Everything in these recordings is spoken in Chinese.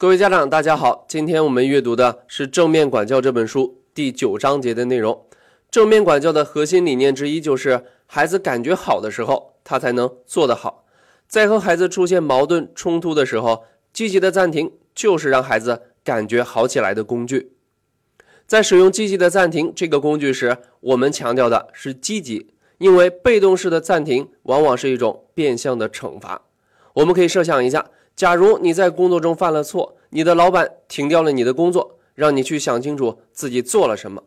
各位家长，大家好，今天我们阅读的是《正面管教》这本书第九章节的内容。正面管教的核心理念之一就是，孩子感觉好的时候，他才能做得好。在和孩子出现矛盾冲突的时候，积极的暂停就是让孩子感觉好起来的工具。在使用积极的暂停这个工具时，我们强调的是积极，因为被动式的暂停往往是一种变相的惩罚。我们可以设想一下，假如你在工作中犯了错，你的老板停掉了你的工作，让你去想清楚自己做了什么；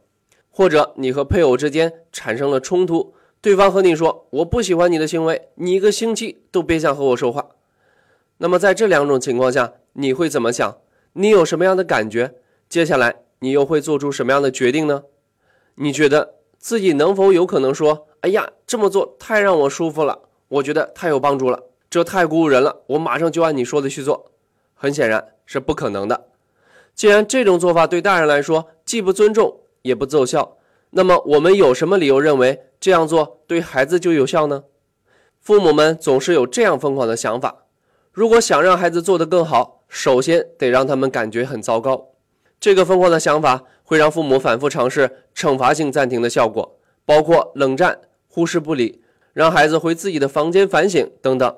或者你和配偶之间产生了冲突，对方和你说：“我不喜欢你的行为，你一个星期都别想和我说话。”那么在这两种情况下，你会怎么想？你有什么样的感觉？接下来？你又会做出什么样的决定呢？你觉得自己能否有可能说：“哎呀，这么做太让我舒服了，我觉得太有帮助了，这太鼓舞人了，我马上就按你说的去做。”很显然是不可能的。既然这种做法对大人来说既不尊重也不奏效，那么我们有什么理由认为这样做对孩子就有效呢？父母们总是有这样疯狂的想法：如果想让孩子做得更好，首先得让他们感觉很糟糕。这个疯狂的想法会让父母反复尝试惩罚性暂停的效果，包括冷战、忽视不理、让孩子回自己的房间反省等等。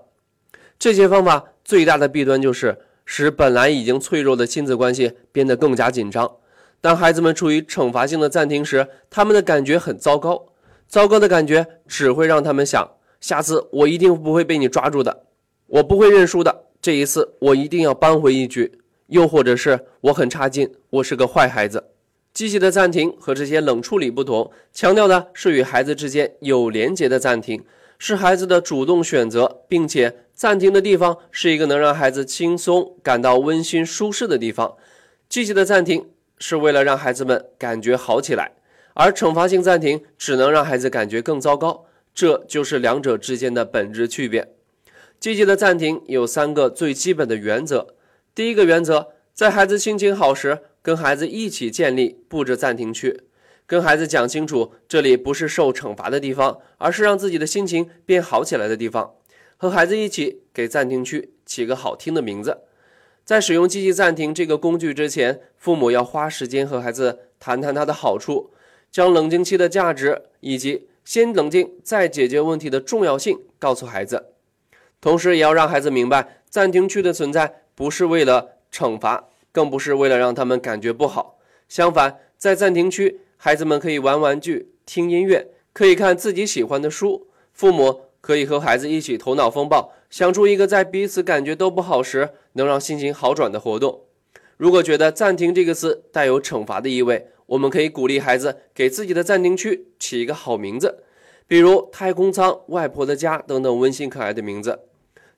这些方法最大的弊端就是使本来已经脆弱的亲子关系变得更加紧张。当孩子们处于惩罚性的暂停时，他们的感觉很糟糕。糟糕的感觉只会让他们想：下次我一定不会被你抓住的，我不会认输的。这一次我一定要扳回一局。又或者是我很差劲，我是个坏孩子。积极的暂停和这些冷处理不同，强调的是与孩子之间有连结的暂停，是孩子的主动选择，并且暂停的地方是一个能让孩子轻松、感到温馨、舒适的地方。积极的暂停是为了让孩子们感觉好起来，而惩罚性暂停只能让孩子感觉更糟糕。这就是两者之间的本质区别。积极的暂停有三个最基本的原则。第一个原则，在孩子心情好时，跟孩子一起建立布置暂停区，跟孩子讲清楚，这里不是受惩罚的地方，而是让自己的心情变好起来的地方。和孩子一起给暂停区起个好听的名字。在使用积极暂停这个工具之前，父母要花时间和孩子谈谈它的好处，将冷静期的价值以及先冷静再解决问题的重要性告诉孩子，同时也要让孩子明白暂停区的存在。不是为了惩罚，更不是为了让他们感觉不好。相反，在暂停区，孩子们可以玩玩具、听音乐，可以看自己喜欢的书。父母可以和孩子一起头脑风暴，想出一个在彼此感觉都不好时能让心情好转的活动。如果觉得“暂停”这个词带有惩罚的意味，我们可以鼓励孩子给自己的暂停区起一个好名字，比如“太空舱”“外婆的家”等等温馨可爱的名字。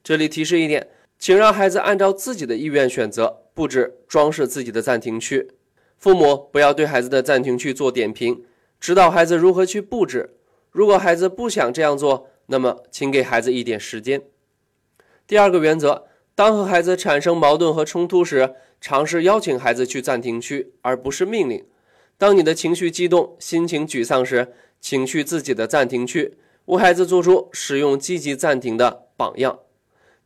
这里提示一点。请让孩子按照自己的意愿选择布置装饰自己的暂停区。父母不要对孩子的暂停区做点评，指导孩子如何去布置。如果孩子不想这样做，那么请给孩子一点时间。第二个原则：当和孩子产生矛盾和冲突时，尝试邀请孩子去暂停区，而不是命令。当你的情绪激动、心情沮丧时，请去自己的暂停区，为孩子做出使用积极暂停的榜样。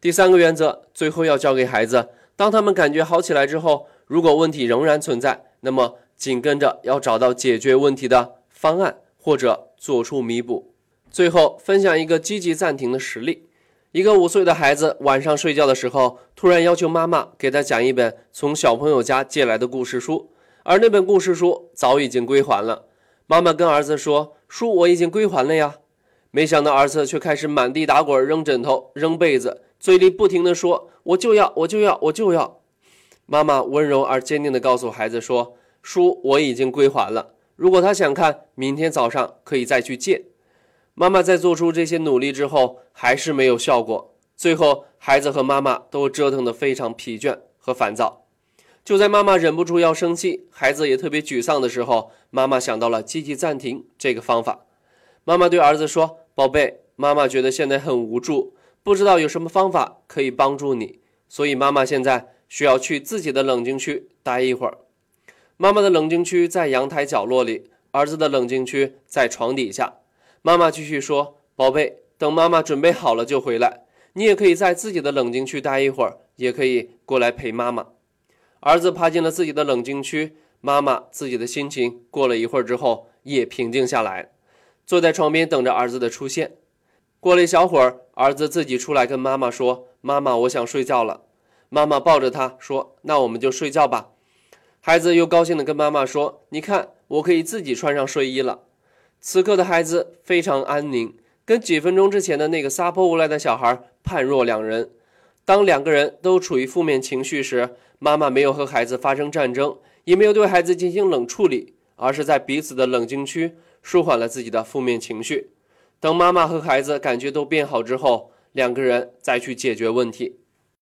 第三个原则，最后要教给孩子：当他们感觉好起来之后，如果问题仍然存在，那么紧跟着要找到解决问题的方案，或者做出弥补。最后分享一个积极暂停的实例：一个五岁的孩子晚上睡觉的时候，突然要求妈妈给他讲一本从小朋友家借来的故事书，而那本故事书早已经归还了。妈妈跟儿子说：“书我已经归还了呀。”没想到儿子却开始满地打滚，扔枕头，扔被子。嘴里不停地说：“我就要，我就要，我就要。”妈妈温柔而坚定地告诉孩子说：“书我已经归还了，如果他想看，明天早上可以再去借。”妈妈在做出这些努力之后，还是没有效果。最后，孩子和妈妈都折腾得非常疲倦和烦躁。就在妈妈忍不住要生气，孩子也特别沮丧的时候，妈妈想到了积极暂停这个方法。妈妈对儿子说：“宝贝，妈妈觉得现在很无助。”不知道有什么方法可以帮助你，所以妈妈现在需要去自己的冷静区待一会儿。妈妈的冷静区在阳台角落里，儿子的冷静区在床底下。妈妈继续说：“宝贝，等妈妈准备好了就回来。你也可以在自己的冷静区待一会儿，也可以过来陪妈妈。”儿子爬进了自己的冷静区，妈妈自己的心情过了一会儿之后也平静下来，坐在床边等着儿子的出现。过了一小会儿，儿子自己出来跟妈妈说：“妈妈，我想睡觉了。”妈妈抱着他说：“那我们就睡觉吧。”孩子又高兴地跟妈妈说：“你看，我可以自己穿上睡衣了。”此刻的孩子非常安宁，跟几分钟之前的那个撒泼无赖的小孩判若两人。当两个人都处于负面情绪时，妈妈没有和孩子发生战争，也没有对孩子进行冷处理，而是在彼此的冷静区舒缓了自己的负面情绪。等妈妈和孩子感觉都变好之后，两个人再去解决问题。